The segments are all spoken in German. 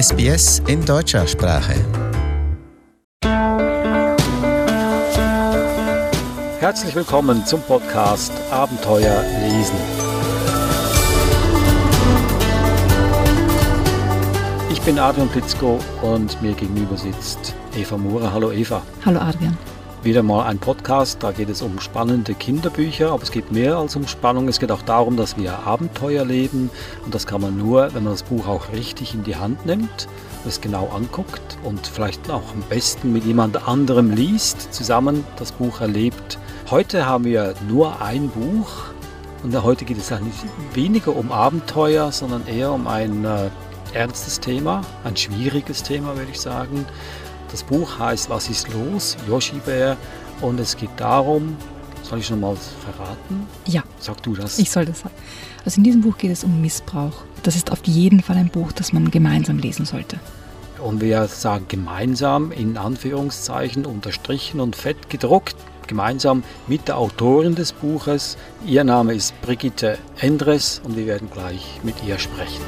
SBS in deutscher Sprache. Herzlich willkommen zum Podcast Abenteuer lesen. Ich bin Adrian Plitzko und mir gegenüber sitzt Eva Mura. Hallo Eva. Hallo Adrian wieder mal ein Podcast. Da geht es um spannende Kinderbücher, aber es geht mehr als um Spannung. Es geht auch darum, dass wir Abenteuer leben. Und das kann man nur, wenn man das Buch auch richtig in die Hand nimmt, es genau anguckt und vielleicht auch am besten mit jemand anderem liest, zusammen das Buch erlebt. Heute haben wir nur ein Buch. Und heute geht es eigentlich weniger um Abenteuer, sondern eher um ein äh, ernstes Thema, ein schwieriges Thema, würde ich sagen. Das Buch heißt Was ist los? Yoshi Bär. Und es geht darum, soll ich schon mal verraten? Ja. Sag du das. Ich soll das sagen. Also in diesem Buch geht es um Missbrauch. Das ist auf jeden Fall ein Buch, das man gemeinsam lesen sollte. Und wir sagen gemeinsam in Anführungszeichen unterstrichen und fett gedruckt, gemeinsam mit der Autorin des Buches. Ihr Name ist Brigitte Endres und wir werden gleich mit ihr sprechen.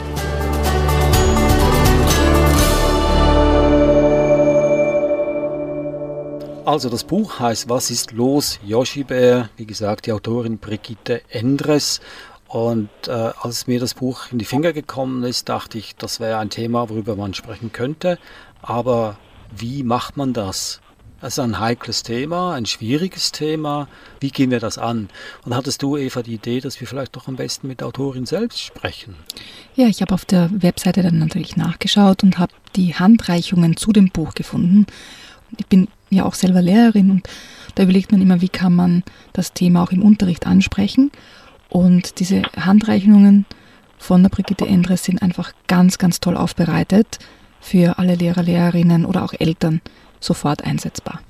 Also das Buch heißt Was ist los? Yoshi Bär, wie gesagt, die Autorin Brigitte Endres. Und äh, als mir das Buch in die Finger gekommen ist, dachte ich, das wäre ein Thema, worüber man sprechen könnte. Aber wie macht man das? Das ist ein heikles Thema, ein schwieriges Thema. Wie gehen wir das an? Und hattest du, Eva, die Idee, dass wir vielleicht doch am besten mit der Autorin selbst sprechen? Ja, ich habe auf der Webseite dann natürlich nachgeschaut und habe die Handreichungen zu dem Buch gefunden. Ich bin ja auch selber Lehrerin und da überlegt man immer, wie kann man das Thema auch im Unterricht ansprechen. Und diese Handreichungen von der Brigitte Endres sind einfach ganz, ganz toll aufbereitet für alle Lehrer, Lehrerinnen oder auch Eltern sofort einsetzbar.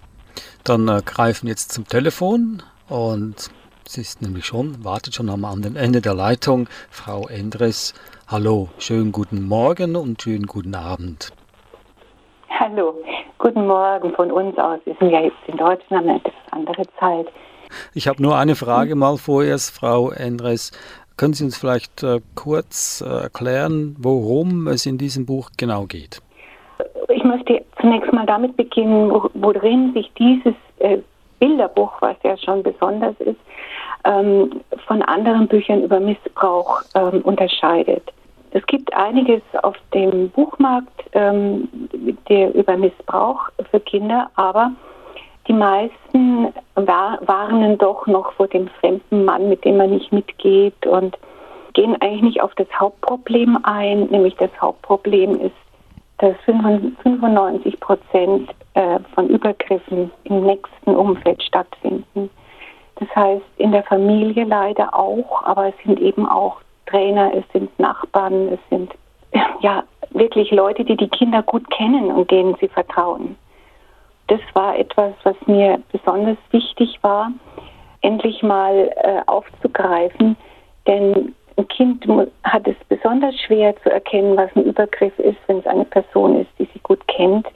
Dann äh, greifen jetzt zum Telefon und sie ist nämlich schon, wartet schon am anderen Ende der Leitung, Frau Endres. Hallo, schönen guten Morgen und schönen guten Abend. Hallo, guten Morgen von uns aus. Wir sind ja jetzt in Deutschland, eine etwas andere Zeit. Ich habe nur eine Frage mal vorerst, Frau Endres. Können Sie uns vielleicht äh, kurz äh, erklären, worum es in diesem Buch genau geht? Ich möchte zunächst mal damit beginnen, worin sich dieses äh, Bilderbuch, was ja schon besonders ist, ähm, von anderen Büchern über Missbrauch ähm, unterscheidet. Es gibt einiges auf dem Buchmarkt ähm, der, über Missbrauch für Kinder, aber die meisten war, warnen doch noch vor dem fremden Mann, mit dem man nicht mitgeht und gehen eigentlich nicht auf das Hauptproblem ein, nämlich das Hauptproblem ist, dass 95 Prozent äh, von Übergriffen im nächsten Umfeld stattfinden. Das heißt, in der Familie leider auch, aber es sind eben auch Trainer, es sind Nachbarn, es sind ja wirklich Leute, die die Kinder gut kennen und denen sie vertrauen. Das war etwas, was mir besonders wichtig war, endlich mal äh, aufzugreifen, denn ein Kind hat es besonders schwer zu erkennen, was ein Übergriff ist, wenn es eine Person ist, die sie gut kennt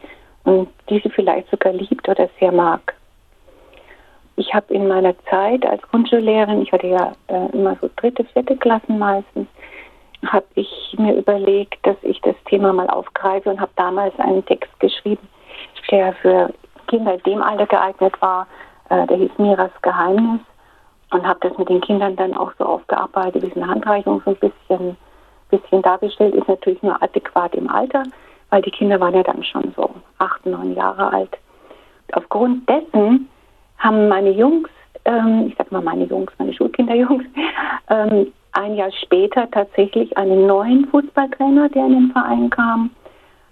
und die sie vielleicht sogar liebt oder sehr mag ich habe in meiner Zeit als Grundschullehrerin, ich hatte ja äh, immer so dritte, vierte Klassen meistens, habe ich mir überlegt, dass ich das Thema mal aufgreife und habe damals einen Text geschrieben, der für Kinder in dem Alter geeignet war. Äh, der hieß Miras Geheimnis und habe das mit den Kindern dann auch so aufgearbeitet, wie eine Handreichung so ein bisschen, bisschen dargestellt, ist natürlich nur adäquat im Alter, weil die Kinder waren ja dann schon so acht, neun Jahre alt. Aufgrund dessen haben meine Jungs, ähm, ich sag mal meine Jungs, meine Schulkinderjungs, ähm, ein Jahr später tatsächlich einen neuen Fußballtrainer, der in den Verein kam,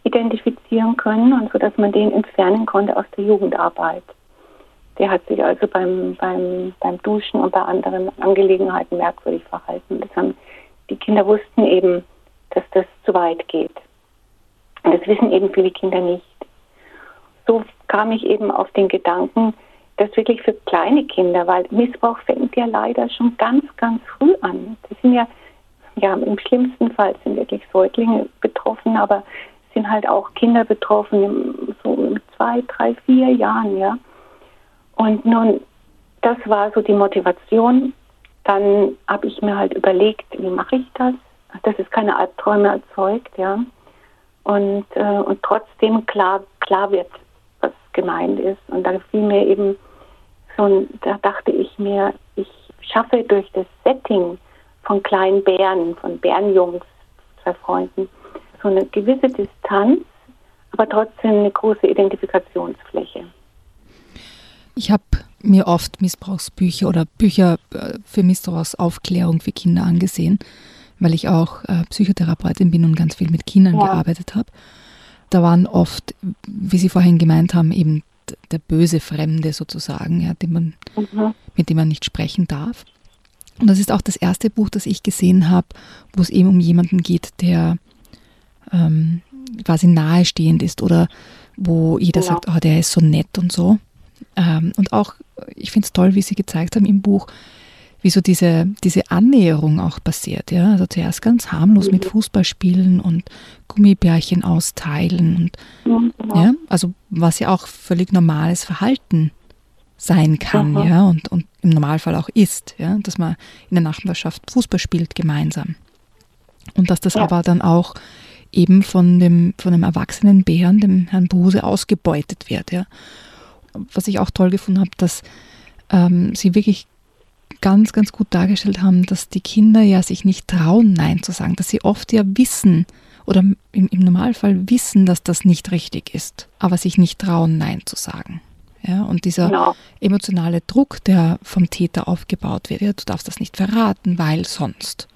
identifizieren können und so, dass man den entfernen konnte aus der Jugendarbeit. Der hat sich also beim, beim, beim Duschen und bei anderen Angelegenheiten merkwürdig verhalten. Das haben, die Kinder wussten eben, dass das zu weit geht. Und das wissen eben viele Kinder nicht. So kam ich eben auf den Gedanken, das wirklich für kleine Kinder, weil Missbrauch fängt ja leider schon ganz, ganz früh an. Das sind ja, ja, im schlimmsten Fall sind wirklich Säuglinge betroffen, aber sind halt auch Kinder betroffen, so mit zwei, drei, vier Jahren, ja. Und nun, das war so die Motivation. Dann habe ich mir halt überlegt, wie mache ich das, dass es keine Albträume erzeugt, ja. und, äh, und trotzdem klar, klar wird, gemeint ist. Und da fiel mir eben so, ein, da dachte ich mir, ich schaffe durch das Setting von kleinen Bären, von Bärenjungs, zwei Freunden, so eine gewisse Distanz, aber trotzdem eine große Identifikationsfläche. Ich habe mir oft Missbrauchsbücher oder Bücher äh, für Missbrauchsaufklärung für Kinder angesehen, weil ich auch äh, Psychotherapeutin bin und ganz viel mit Kindern ja. gearbeitet habe. Da waren oft, wie Sie vorhin gemeint haben, eben der böse Fremde sozusagen, ja, den man, mhm. mit dem man nicht sprechen darf. Und das ist auch das erste Buch, das ich gesehen habe, wo es eben um jemanden geht, der ähm, quasi nahestehend ist oder wo jeder ja. sagt, oh, der ist so nett und so. Ähm, und auch, ich finde es toll, wie Sie gezeigt haben im Buch, wie so diese, diese Annäherung auch passiert. Ja? Also zuerst ganz harmlos mhm. mit Fußballspielen und Gummibärchen austeilen und mhm. ja, also was ja auch völlig normales Verhalten sein kann, ja, und, und im Normalfall auch ist, ja, dass man in der Nachbarschaft Fußball spielt gemeinsam. Und dass das ja. aber dann auch eben von dem, von dem erwachsenen Bären, dem Herrn Buse, ausgebeutet wird, ja was ich auch toll gefunden habe, dass ähm, sie wirklich ganz, ganz gut dargestellt haben, dass die Kinder ja sich nicht trauen, Nein zu sagen, dass sie oft ja wissen oder im, im Normalfall wissen, dass das nicht richtig ist, aber sich nicht trauen, Nein zu sagen. Ja, und dieser genau. emotionale Druck, der vom Täter aufgebaut wird, ja, du darfst das nicht verraten, weil sonst.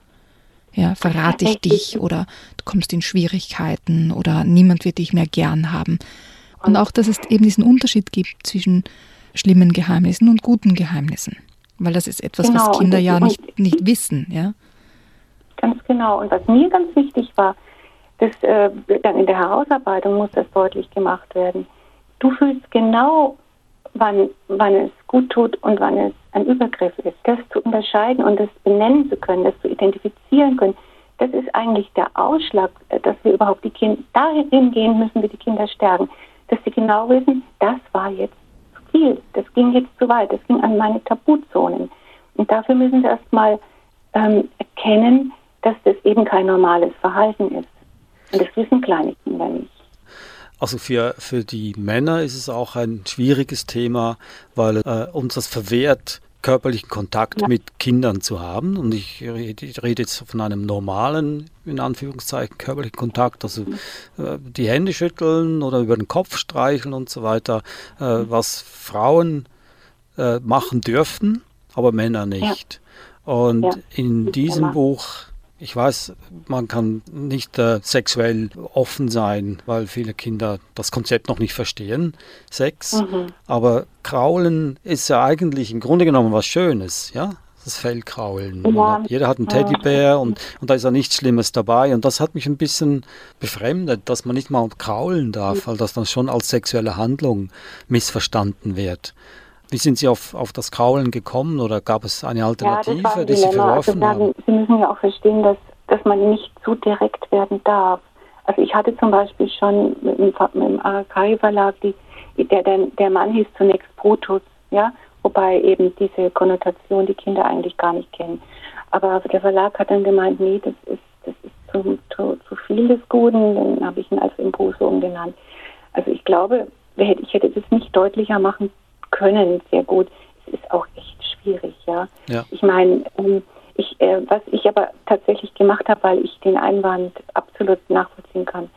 Ja, verrate ich dich oder du kommst in Schwierigkeiten oder niemand wird dich mehr gern haben. Und auch, dass es eben diesen Unterschied gibt zwischen schlimmen Geheimnissen und guten Geheimnissen. Weil das ist etwas, genau, was Kinder ja nicht, nicht wissen. Ja? Ganz genau. Und was mir ganz wichtig war, dass äh, dann in der Herausarbeitung muss das deutlich gemacht werden. Du fühlst genau, wann, wann es gut tut und wann es ein Übergriff ist. Das zu unterscheiden und das benennen zu können, das zu identifizieren können, das ist eigentlich der Ausschlag, äh, dass wir überhaupt die Kinder, dahin gehen müssen wir die Kinder stärken dass sie genau wissen, das war jetzt zu viel, das ging jetzt zu weit, das ging an meine Tabuzonen. Und dafür müssen sie erstmal ähm, erkennen, dass das eben kein normales Verhalten ist. Und das wissen kleine Kinder nicht. Also für, für die Männer ist es auch ein schwieriges Thema, weil äh, uns das verwehrt, körperlichen Kontakt ja. mit Kindern zu haben. Und ich rede, ich rede, jetzt von einem normalen, in Anführungszeichen, körperlichen Kontakt, also mhm. äh, die Hände schütteln oder über den Kopf streicheln und so weiter, äh, mhm. was Frauen äh, machen dürfen, aber Männer nicht. Ja. Und ja. in diesem Buch ich weiß, man kann nicht äh, sexuell offen sein, weil viele Kinder das Konzept noch nicht verstehen, Sex. Mhm. Aber Kraulen ist ja eigentlich im Grunde genommen was Schönes, ja? Das Fellkraulen. Ja. Jeder hat einen Teddybär und, und da ist ja nichts Schlimmes dabei. Und das hat mich ein bisschen befremdet, dass man nicht mal kraulen darf, weil das dann schon als sexuelle Handlung missverstanden wird. Wie sind Sie auf, auf das Kraulen gekommen oder gab es eine Alternative, ja, ein die Sie verworfen also, haben? Sie müssen ja auch verstehen, dass, dass man nicht zu direkt werden darf. Also ich hatte zum Beispiel schon mit dem, mit dem Arakari-Verlag, der, der, der Mann hieß zunächst Brutus, ja, wobei eben diese Konnotation die Kinder eigentlich gar nicht kennen. Aber der Verlag hat dann gemeint, nee, das ist, das ist zu, zu, zu viel des Guten, dann habe ich ihn als Impuso umgenannt. Also ich glaube, ich hätte das nicht deutlicher machen können sehr gut. Es ist auch echt schwierig, ja. ja. Ich meine, ähm, ich, äh, was ich aber tatsächlich gemacht habe, weil ich den Einwand absolut nachvollziehen kann,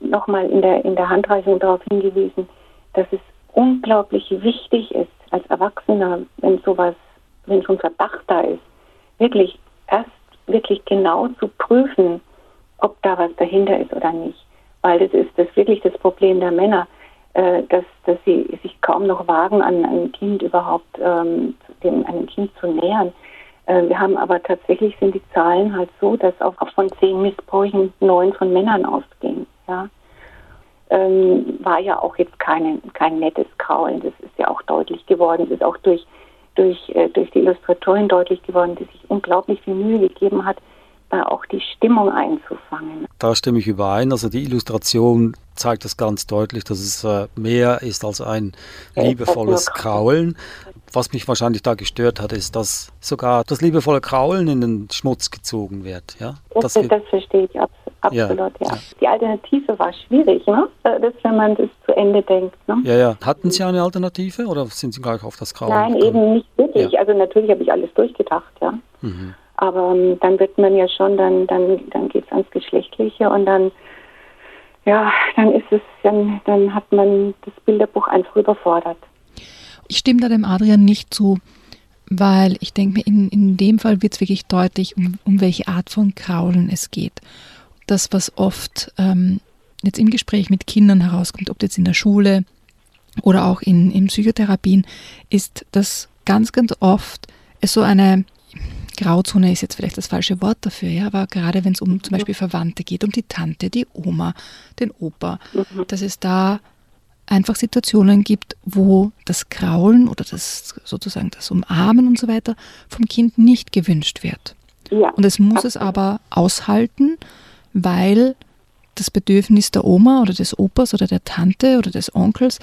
nochmal in der, in der Handreichung darauf hingewiesen, dass es unglaublich wichtig ist, als Erwachsener, wenn sowas, wenn schon Verdacht da ist, wirklich erst wirklich genau zu prüfen, ob da was dahinter ist oder nicht. Weil das ist das wirklich das Problem der Männer. Äh, dass, dass sie sich kaum noch wagen, an ein Kind überhaupt, ähm, dem, einem Kind zu nähern. Äh, wir haben aber tatsächlich sind die Zahlen halt so, dass auch von zehn Missbräuchen neun von Männern ausgehen. Ja. Ähm, war ja auch jetzt keine, kein nettes Kraulen. Das ist ja auch deutlich geworden. Es ist auch durch, durch, äh, durch die Illustratorin deutlich geworden, die sich unglaublich viel Mühe gegeben hat, da auch die Stimmung einzufangen. Da stimme ich überein. Also die Illustration zeigt das ganz deutlich, dass es äh, mehr ist als ein liebevolles Kraulen. Was mich wahrscheinlich da gestört hat, ist, dass sogar das liebevolle Kraulen in den Schmutz gezogen wird. Ja? Das, das, das verstehe ich absolut. absolut, ja. ja. Die Alternative war schwierig, ne? Äh, das, wenn man das zu Ende denkt. Ne? Ja, ja. Hatten Sie eine Alternative oder sind Sie gleich auf das Grauen? Nein, gekommen? eben nicht wirklich. Ja. Also natürlich habe ich alles durchgedacht, ja. Mhm. Aber um, ähm, dann wird man ja schon, dann, dann, dann geht es ans Geschlechtliche und dann, ja, dann ist es, dann, dann hat man das Bilderbuch einfach überfordert. Ich stimme da dem Adrian nicht zu, weil ich denke mir, in, in dem Fall wird es wirklich deutlich, um, um welche Art von Kraulen es geht. Das, was oft ähm, jetzt im Gespräch mit Kindern herauskommt, ob jetzt in der Schule oder auch in, in Psychotherapien, ist, dass ganz, ganz oft es so eine Grauzone ist jetzt vielleicht das falsche Wort dafür, ja, aber gerade wenn es um zum Beispiel Verwandte geht, um die Tante, die Oma, den Opa, mhm. dass es da einfach Situationen gibt, wo das Kraulen oder das sozusagen das Umarmen und so weiter vom Kind nicht gewünscht wird. Ja. Und es muss es aber aushalten, weil das Bedürfnis der Oma oder des Opas oder der Tante oder des Onkels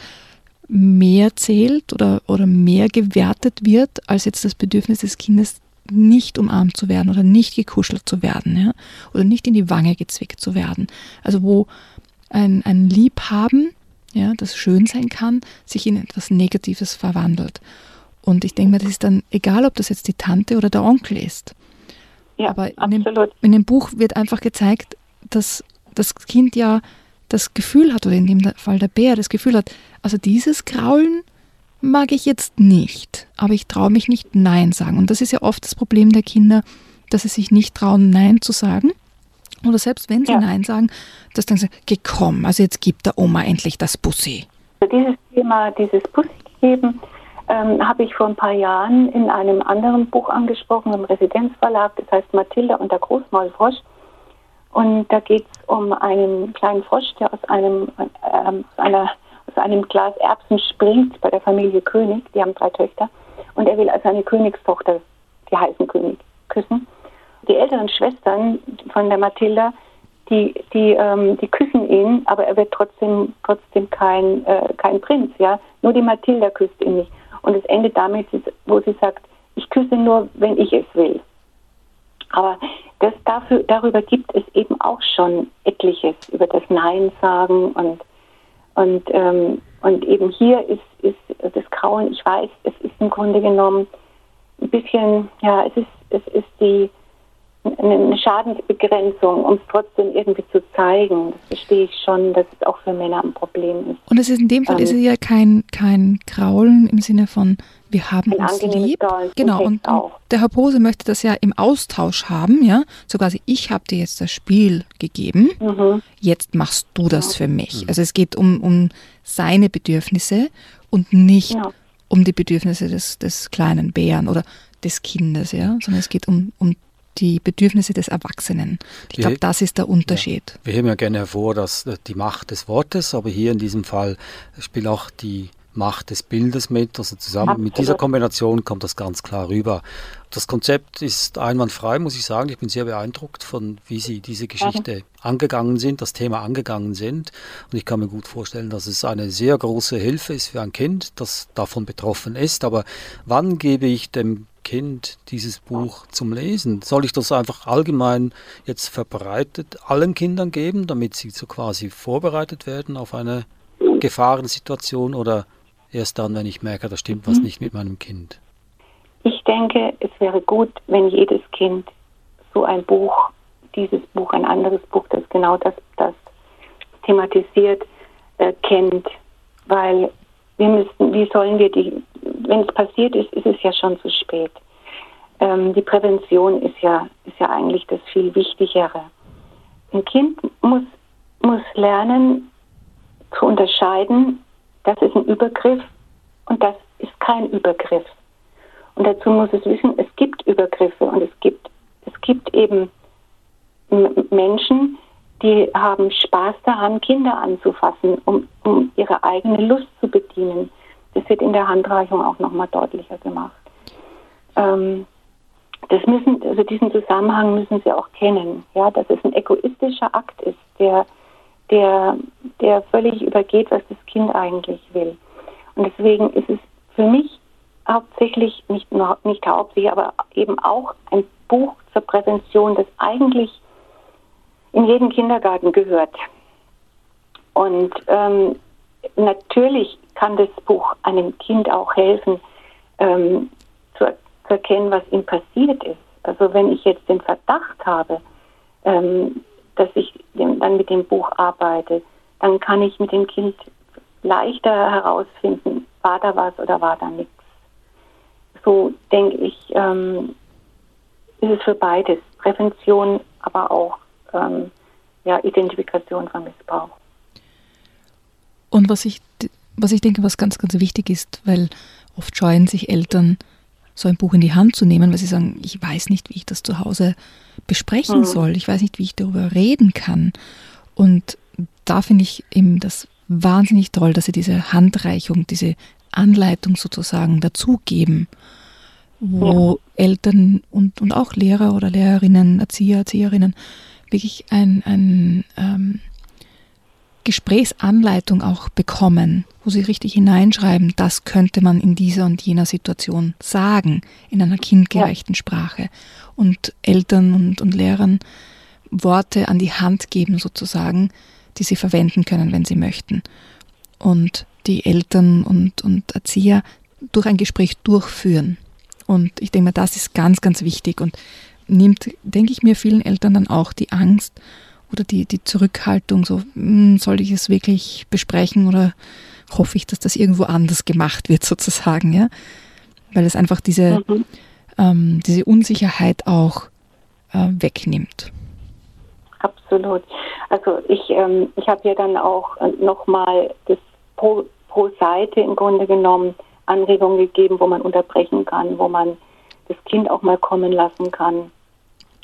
mehr zählt oder, oder mehr gewertet wird als jetzt das Bedürfnis des Kindes, nicht umarmt zu werden oder nicht gekuschelt zu werden ja? oder nicht in die Wange gezwickt zu werden. Also wo ein, ein Liebhaben, ja, das schön sein kann, sich in etwas Negatives verwandelt. Und ich denke mir, das ist dann egal, ob das jetzt die Tante oder der Onkel ist. Ja, Aber in dem, in dem Buch wird einfach gezeigt, dass das Kind ja das Gefühl hat, oder in dem Fall der Bär das Gefühl hat, also dieses Kraulen mag ich jetzt nicht, aber ich traue mich nicht Nein sagen. Und das ist ja oft das Problem der Kinder, dass sie sich nicht trauen, Nein zu sagen. Oder selbst wenn sie ja. Nein sagen, dass dann sagen, geh komm, also jetzt gibt der Oma endlich das Bussi. Dieses Thema, dieses Bussi geben, ähm, habe ich vor ein paar Jahren in einem anderen Buch angesprochen, im Residenzverlag, das heißt Mathilda und der Großmaulfrosch. Und da geht es um einen kleinen Frosch, der aus einem, äh, einer aus einem Glas Erbsen springt bei der Familie König. Die haben drei Töchter. Und er will als seine Königstochter, die heißen König, küssen. Die älteren Schwestern von der Mathilda, die, die, ähm, die küssen ihn, aber er wird trotzdem, trotzdem kein, äh, kein Prinz. Ja? Nur die Mathilda küsst ihn nicht. Und es endet damit, wo sie sagt, ich küsse nur, wenn ich es will. Aber das dafür, darüber gibt es eben auch schon etliches, über das Nein sagen und und, ähm, und eben hier ist, ist das Grauen, ich weiß, es ist im Grunde genommen ein bisschen, ja, es ist, es ist die, eine Schadensbegrenzung, um es trotzdem irgendwie zu zeigen. Das verstehe ich schon, dass es auch für Männer ein Problem ist. Und es ist in dem Fall ähm, ist es ja kein, kein Graulen im Sinne von wir haben uns lieb. Genau, und, und, der Herr Pose möchte das ja im Austausch haben, ja. So quasi, ich habe dir jetzt das Spiel gegeben, mhm. jetzt machst du das für mich. Mhm. Also es geht um, um seine Bedürfnisse und nicht ja. um die Bedürfnisse des, des kleinen Bären oder des Kindes, ja, sondern es geht um, um die Bedürfnisse des Erwachsenen. Ich glaube, das ist der Unterschied. Ja. Wir heben ja gerne hervor, dass äh, die Macht des Wortes, aber hier in diesem Fall spielt auch die Macht des Bildes mit. Also zusammen Absolut. mit dieser Kombination kommt das ganz klar rüber. Das Konzept ist einwandfrei, muss ich sagen. Ich bin sehr beeindruckt von, wie Sie diese Geschichte angegangen sind, das Thema angegangen sind. Und ich kann mir gut vorstellen, dass es eine sehr große Hilfe ist für ein Kind, das davon betroffen ist. Aber wann gebe ich dem Kind dieses Buch zum Lesen? Soll ich das einfach allgemein jetzt verbreitet allen Kindern geben, damit sie so quasi vorbereitet werden auf eine Gefahrensituation oder erst dann, wenn ich merke, da stimmt was mhm. nicht mit meinem Kind? Ich denke, es wäre gut, wenn jedes Kind so ein Buch, dieses Buch, ein anderes Buch, das genau das, das thematisiert, äh, kennt, weil wir müssen, wie sollen wir die, wenn es passiert ist, ist es ja schon zu spät. Ähm, die Prävention ist ja, ist ja eigentlich das viel Wichtigere. Ein Kind muss, muss lernen zu unterscheiden, das ist ein Übergriff und das ist kein Übergriff. Und dazu muss es wissen, es gibt Übergriffe und es gibt, es gibt eben Menschen, die haben Spaß daran, Kinder anzufassen, um, um ihre eigene Lust zu bedienen. Das wird in der Handreichung auch nochmal deutlicher gemacht. Ähm, das müssen, also diesen Zusammenhang müssen Sie auch kennen, ja, dass es ein egoistischer Akt ist, der der, der völlig übergeht, was das Kind eigentlich will. Und deswegen ist es für mich hauptsächlich, nicht, nur, nicht hauptsächlich, aber eben auch ein Buch zur Prävention, das eigentlich in jeden Kindergarten gehört. Und ähm, natürlich kann das Buch einem Kind auch helfen, ähm, zu, zu, erkennen, was ihm passiert ist. Also wenn ich jetzt den Verdacht habe, ähm, dass ich dann mit dem Buch arbeite, dann kann ich mit dem Kind leichter herausfinden, war da was oder war da nichts. So denke ich, ähm, ist es für beides. Prävention, aber auch ähm, ja, Identifikation von Missbrauch. Und was ich, was ich denke, was ganz, ganz wichtig ist, weil oft scheuen sich Eltern, so ein Buch in die Hand zu nehmen, weil sie sagen, ich weiß nicht, wie ich das zu Hause besprechen mhm. soll, ich weiß nicht, wie ich darüber reden kann. Und da finde ich eben das wahnsinnig toll, dass sie diese Handreichung, diese Anleitung sozusagen dazugeben, wo ja. Eltern und, und auch Lehrer oder Lehrerinnen, Erzieher, Erzieherinnen wirklich ein, ein ähm, Gesprächsanleitung auch bekommen, wo sie richtig hineinschreiben, das könnte man in dieser und jener Situation sagen, in einer kindgerechten ja. Sprache. Und Eltern und, und Lehrern Worte an die Hand geben sozusagen, die sie verwenden können, wenn sie möchten. Und die Eltern und, und Erzieher durch ein Gespräch durchführen. Und ich denke mir, das ist ganz, ganz wichtig und nimmt, denke ich mir, vielen Eltern dann auch die Angst oder die, die Zurückhaltung, so hm, soll ich es wirklich besprechen oder hoffe ich, dass das irgendwo anders gemacht wird sozusagen, ja, weil es einfach diese, mhm. ähm, diese Unsicherheit auch äh, wegnimmt. Absolut. Also ich, ähm, ich habe ja dann auch nochmal das pro, pro Seite im Grunde genommen Anregungen gegeben, wo man unterbrechen kann, wo man das Kind auch mal kommen lassen kann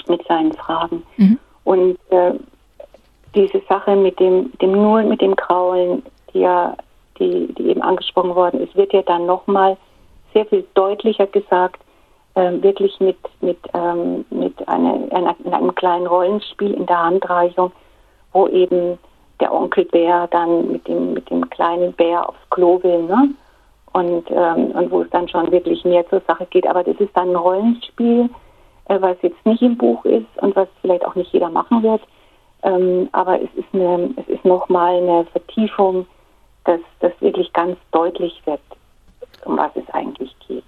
mit seinen Fragen. Mhm. Und äh, diese Sache mit dem, dem nur mit dem Kraulen, die ja, die, die eben angesprochen worden ist, wird ja dann nochmal sehr viel deutlicher gesagt, äh, wirklich mit, mit, ähm, mit einer, einer, einem kleinen Rollenspiel in der Handreichung, wo eben der Onkel Bär dann mit dem, mit dem kleinen Bär aufs Klo will, ne? Und, ähm, und wo es dann schon wirklich mehr zur Sache geht. Aber das ist dann ein Rollenspiel, äh, was jetzt nicht im Buch ist und was vielleicht auch nicht jeder machen wird. Ähm, aber es ist, eine, es ist nochmal eine Vertiefung, dass das wirklich ganz deutlich wird, um was es eigentlich geht.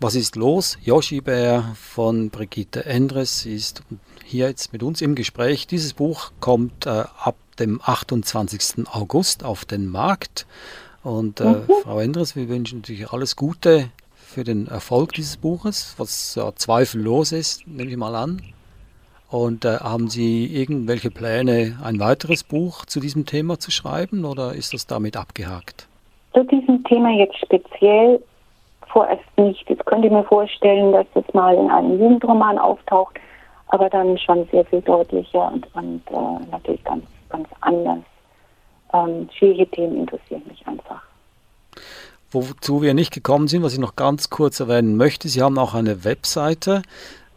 Was ist los? Yoshi Bär von Brigitte Endres ist hier jetzt mit uns im Gespräch. Dieses Buch kommt äh, ab dem 28. August auf den Markt. Und äh, mhm. Frau Endres, wir wünschen natürlich alles Gute für den Erfolg dieses Buches, was ja zweifellos ist, nehme ich mal an. Und äh, haben Sie irgendwelche Pläne, ein weiteres Buch zu diesem Thema zu schreiben oder ist das damit abgehakt? Zu diesem Thema jetzt speziell vorerst nicht. Jetzt könnt ihr mir vorstellen, dass das mal in einem Jugendroman auftaucht, aber dann schon sehr viel deutlicher und, und äh, natürlich ganz, ganz anders. Ähm, schwierige Themen interessieren mich einfach. Wozu wir nicht gekommen sind, was ich noch ganz kurz erwähnen möchte, Sie haben auch eine Webseite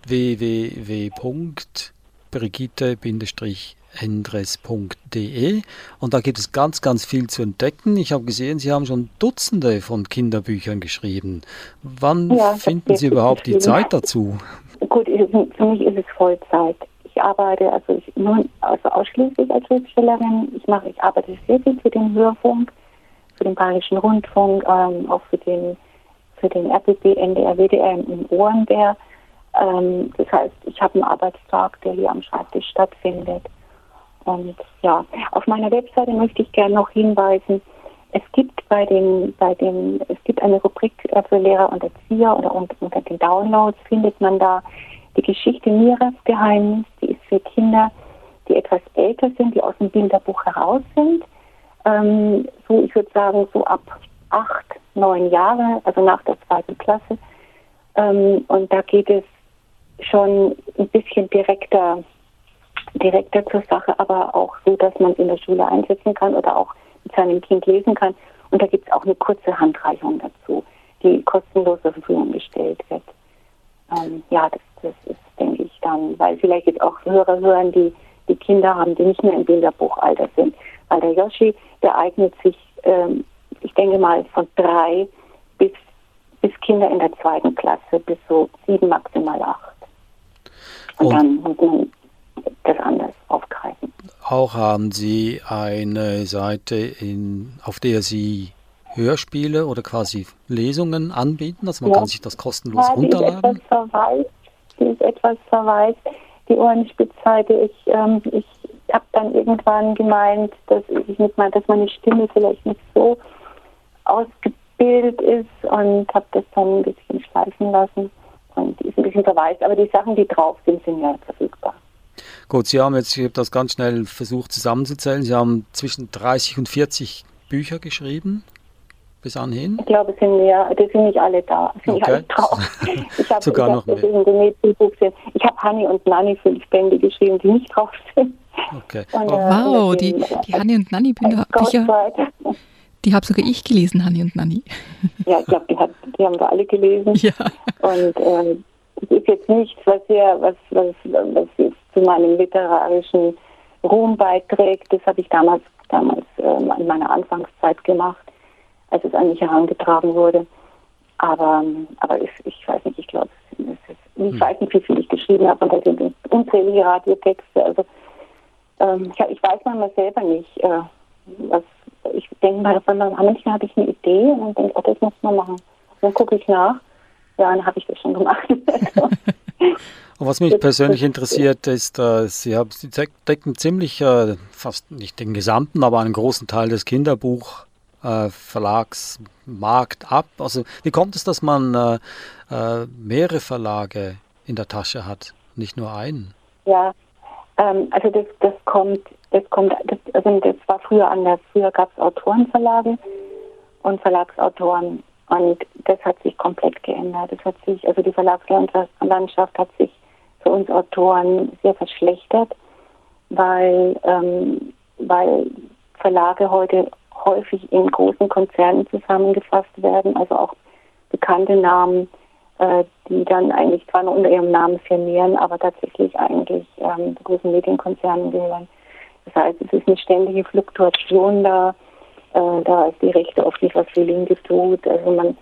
www.brigitte-endres.de und da gibt es ganz, ganz viel zu entdecken. Ich habe gesehen, Sie haben schon Dutzende von Kinderbüchern geschrieben. Wann ja, finden Sie überhaupt die Zeit dazu? Gut, für mich ist es Vollzeit. Ich arbeite also ich, nur also ausschließlich als Schriftstellerin. Ich mache, ich arbeite sehr viel für den Hörfunk, für den Bayerischen Rundfunk, ähm, auch für den für den RBB, NDR, WDR im Ohrenbär. Ähm, das heißt, ich habe einen Arbeitstag, der hier am Schreibtisch stattfindet. Und ja, auf meiner Webseite möchte ich gerne noch hinweisen, es gibt bei den, bei den, es gibt eine Rubrik für Lehrer und Erzieher oder unter den Downloads findet man da die Geschichte Miras Geheimnis, die ist für Kinder, die etwas älter sind, die aus dem Bilderbuch heraus sind. Ähm, so, ich würde sagen, so ab acht, neun Jahre, also nach der zweiten Klasse. Ähm, und da geht es schon ein bisschen direkter, direkter zur Sache, aber auch so, dass man es in der Schule einsetzen kann oder auch mit seinem Kind lesen kann. Und da gibt es auch eine kurze Handreichung dazu, die kostenlos zur Verfügung gestellt wird. Ähm, ja, das, das ist, denke ich, dann, weil vielleicht jetzt auch Hörer hören, die, die Kinder haben, die nicht mehr im Bilderbuchalter sind. Weil der Yoshi, der eignet sich, ähm, ich denke mal, von drei bis, bis Kinder in der zweiten Klasse, bis so sieben, maximal acht. Und, und dann muss man das anders aufgreifen. Auch haben Sie eine Seite, in, auf der Sie Hörspiele oder quasi Lesungen anbieten. Also man ja. kann sich das kostenlos ja, runterladen. Die ist etwas verwaist. Die ist etwas verwaist. Die Ohrenspitzseite. Ich, ähm, ich habe dann irgendwann gemeint, dass ich mit mein, dass meine Stimme vielleicht nicht so ausgebildet ist und habe das dann ein bisschen schleifen lassen. Und die ist ein bisschen verwaist. Aber die Sachen, die drauf sind, sind ja verfügbar. Gut, Sie haben jetzt, ich habe das ganz schnell versucht zusammenzuzählen, Sie haben zwischen 30 und 40 Bücher geschrieben bis anhin? Ich glaube, es sind mehr, die sind nicht alle da, sind okay. alle drauf. Ich habe sogar noch mehr. Ich habe Hanni und Nanni fünf Bände geschrieben, die nicht drauf sind. Okay. Und, oh, wow, die, die Hanni und Nanni Bücher, die habe sogar ich gelesen, Hanni und Nanni. Ja, ich glaube, die, die, haben wir alle gelesen. Ja. Und ähm, das ist jetzt nichts, was, hier, was, was, was jetzt zu meinem literarischen Ruhm beiträgt. Das habe ich damals, damals ähm, in meiner Anfangszeit gemacht als es an mich herangetragen wurde. Aber, aber ich, ich weiß nicht, ich glaube, ich hm. weiß nicht, wie viel ich geschrieben habe und da sind unzählige Radiotexte. Also ähm, ich, ich, weiß manchmal selber nicht, äh, was ich denke mal, manchmal habe ich eine Idee und dann denke, oh, das muss man machen. Und dann gucke ich nach, ja, dann habe ich das schon gemacht. Und was mich persönlich interessiert, ist, äh, Sie, haben, Sie decken ziemlich, äh, fast nicht den gesamten, aber einen großen Teil des Kinderbuch äh, ab? Also wie kommt es, dass man äh, äh, mehrere Verlage in der Tasche hat, nicht nur einen? Ja, ähm, also das, das kommt, das kommt, das, also das war früher anders. Früher gab es Autorenverlage und Verlagsautoren und das hat sich komplett geändert. Das hat sich, also die Verlagslandschaft hat sich für uns Autoren sehr verschlechtert, weil, ähm, weil Verlage heute häufig in großen Konzernen zusammengefasst werden, also auch bekannte Namen, die dann eigentlich zwar nur unter ihrem Namen firmieren, aber tatsächlich eigentlich ähm, großen Medienkonzernen gehören. Das heißt, es ist eine ständige Fluktuation da. Äh, da ist die Rechte oft nicht was Willing tut. Also man,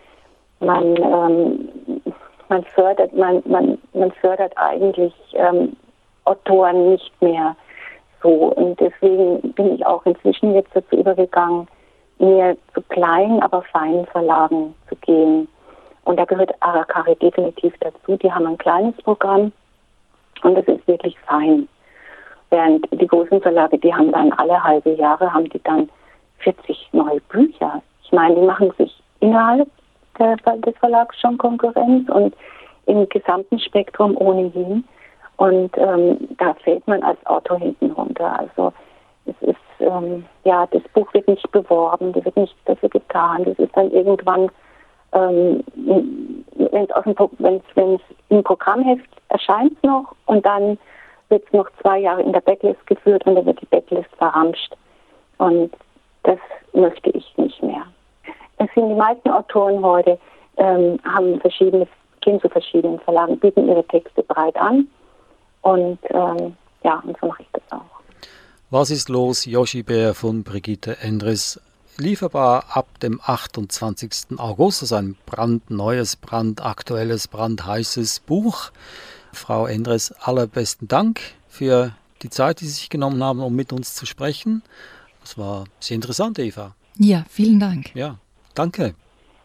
man, ähm, man fördert, man, man, man fördert eigentlich ähm, Autoren nicht mehr so. Und deswegen bin ich auch inzwischen jetzt dazu übergegangen, mehr zu kleinen, aber feinen Verlagen zu gehen. Und da gehört Arakari definitiv dazu. Die haben ein kleines Programm und das ist wirklich fein. Während die großen Verlage, die haben dann alle halbe Jahre, haben die dann 40 neue Bücher. Ich meine, die machen sich innerhalb der, des Verlags schon Konkurrenz und im gesamten Spektrum ohnehin. Und ähm, da fällt man als Autor hinten runter. Also es ist, ähm, ja, das Buch wird nicht beworben, das wird nicht dafür getan. Das ist dann irgendwann, ähm, wenn es im Programmheft erscheint noch und dann wird es noch zwei Jahre in der Backlist geführt und dann wird die Backlist verramscht. Und das möchte ich nicht mehr. Es sind die meisten Autoren heute, ähm, haben verschiedene, gehen zu verschiedenen Verlagen, bieten ihre Texte breit an und ähm, ja, und so mache ich das auch. Was ist los? Yoshi Bär von Brigitte Endres. Lieferbar ab dem 28. August. Das ist ein brandneues, brandaktuelles, brandheißes Buch. Frau Endres, allerbesten Dank für die Zeit, die Sie sich genommen haben, um mit uns zu sprechen. Das war sehr interessant, Eva. Ja, vielen Dank. Ja, danke.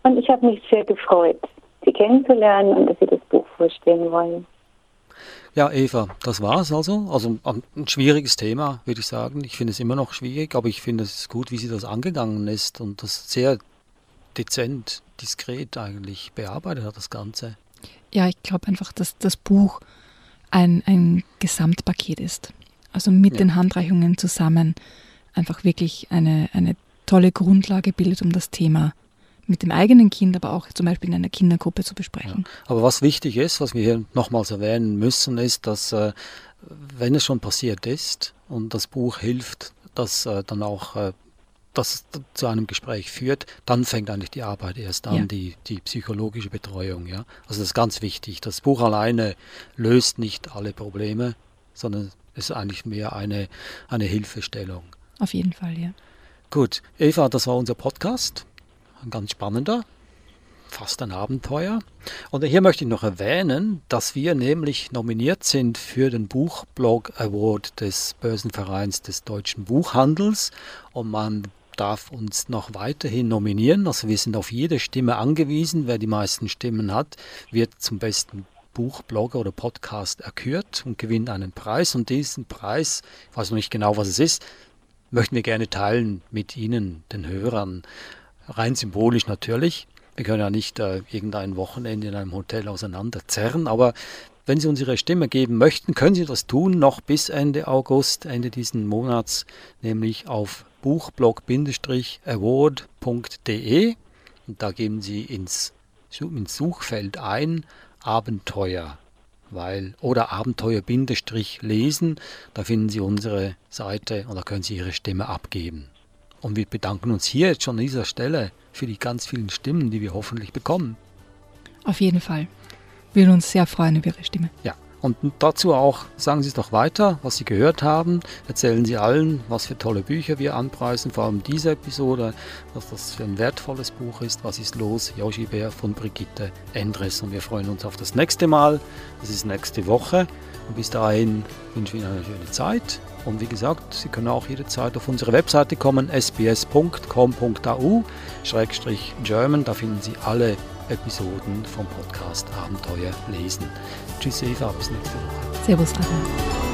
Und ich habe mich sehr gefreut, Sie kennenzulernen und dass Sie das Buch vorstellen wollen. Ja, Eva, das war's also. Also ein schwieriges Thema, würde ich sagen. Ich finde es immer noch schwierig, aber ich finde es gut, wie sie das angegangen ist und das sehr dezent, diskret eigentlich bearbeitet hat, das Ganze. Ja, ich glaube einfach, dass das Buch ein, ein Gesamtpaket ist. Also mit ja. den Handreichungen zusammen einfach wirklich eine, eine tolle Grundlage bildet, um das Thema zu mit dem eigenen Kind, aber auch zum Beispiel in einer Kindergruppe zu besprechen. Ja. Aber was wichtig ist, was wir hier nochmals erwähnen müssen, ist, dass äh, wenn es schon passiert ist und das Buch hilft, dass äh, dann auch äh, das zu einem Gespräch führt, dann fängt eigentlich die Arbeit erst an, ja. die, die psychologische Betreuung. Ja? Also das ist ganz wichtig. Das Buch alleine löst nicht alle Probleme, sondern es ist eigentlich mehr eine, eine Hilfestellung. Auf jeden Fall, ja. Gut, Eva, das war unser Podcast ein ganz spannender. fast ein Abenteuer. Und hier möchte ich noch erwähnen, dass wir nämlich nominiert sind für den Buchblog Award des Börsenvereins des deutschen Buchhandels. Und man darf uns noch weiterhin nominieren. Also wir sind auf jede Stimme angewiesen. Wer die meisten Stimmen hat, wird zum besten Buchblogger oder Podcast erkürt und gewinnt einen Preis. Und diesen Preis, ich weiß noch nicht genau, was es ist, möchten wir gerne teilen mit Ihnen, den Hörern. Rein symbolisch natürlich. Wir können ja nicht äh, irgendein Wochenende in einem Hotel auseinanderzerren, aber wenn Sie uns Ihre Stimme geben möchten, können Sie das tun, noch bis Ende August, Ende diesen Monats, nämlich auf buchblog-award.de und da geben Sie ins, ins Suchfeld ein Abenteuer weil oder Abenteuer-lesen, da finden Sie unsere Seite und da können Sie Ihre Stimme abgeben. Und wir bedanken uns hier jetzt schon an dieser Stelle für die ganz vielen Stimmen, die wir hoffentlich bekommen. Auf jeden Fall. Wir würden uns sehr freuen über Ihre Stimme. Ja. Und dazu auch, sagen Sie es doch weiter, was Sie gehört haben. Erzählen Sie allen, was für tolle Bücher wir anpreisen, vor allem diese Episode, was das für ein wertvolles Buch ist. Was ist los? Yoshi Bär von Brigitte Endres. Und wir freuen uns auf das nächste Mal. Das ist nächste Woche. Und bis dahin wünschen wir Ihnen eine schöne Zeit. Und wie gesagt, Sie können auch jederzeit auf unsere Webseite kommen, sbs.com.au-german. Da finden Sie alle Episoden vom Podcast Abenteuer lesen. Tschüss Eva, bis nächste Woche. Servus Anna.